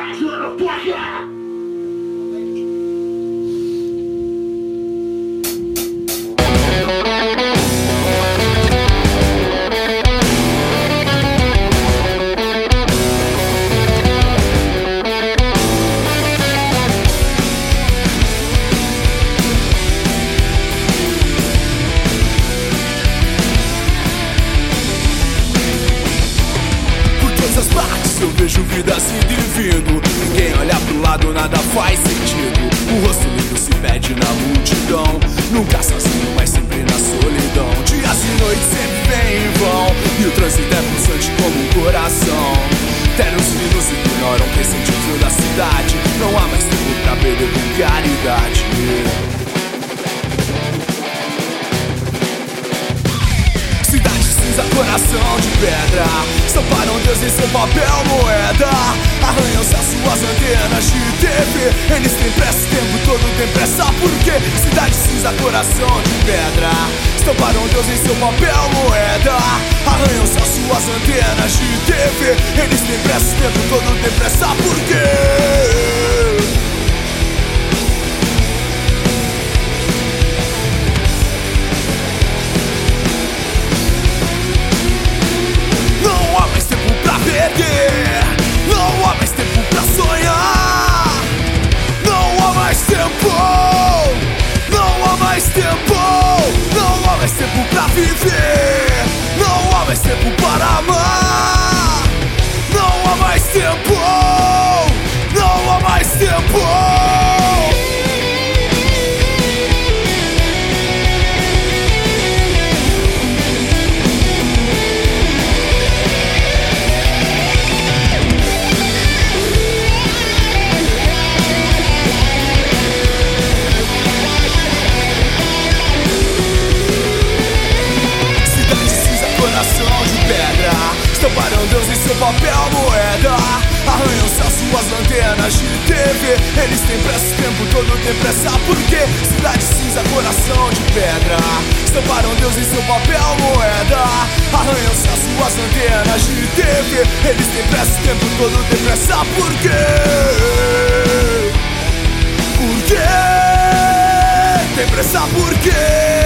You're fuck fucker! Vejo vida se divindo. Quem olha pro lado nada faz sentido. O rosto lindo se perde na multidão. Nunca sozinho, mas sempre na solidão. Dias e noites sempre vem em vão. E o trânsito é pulsante como um coração. Até os filhos ignoram que sente da cidade. Não há mais tempo pra coração de pedra. Estamparam Deus em seu papel moeda. Arranham-se as suas antenas de TV Eles têm pressa, o tempo todo tem pressa. Porque cidade cinza, coração de pedra. Estamparam Deus em seu papel moeda. Arranham-se as suas antenas de TV Eles têm pressa, o tempo todo tem papel moeda. Arranham-se as suas lanternas de TV Eles têm pressa, o tempo todo tem pressa. Porque cidade cinza, coração de pedra. Estamparam Deus em seu papel moeda. Arranham-se as suas lanternas de TV Eles têm pressa, o tempo todo tem pressa. Porque Porque Tem pressa porque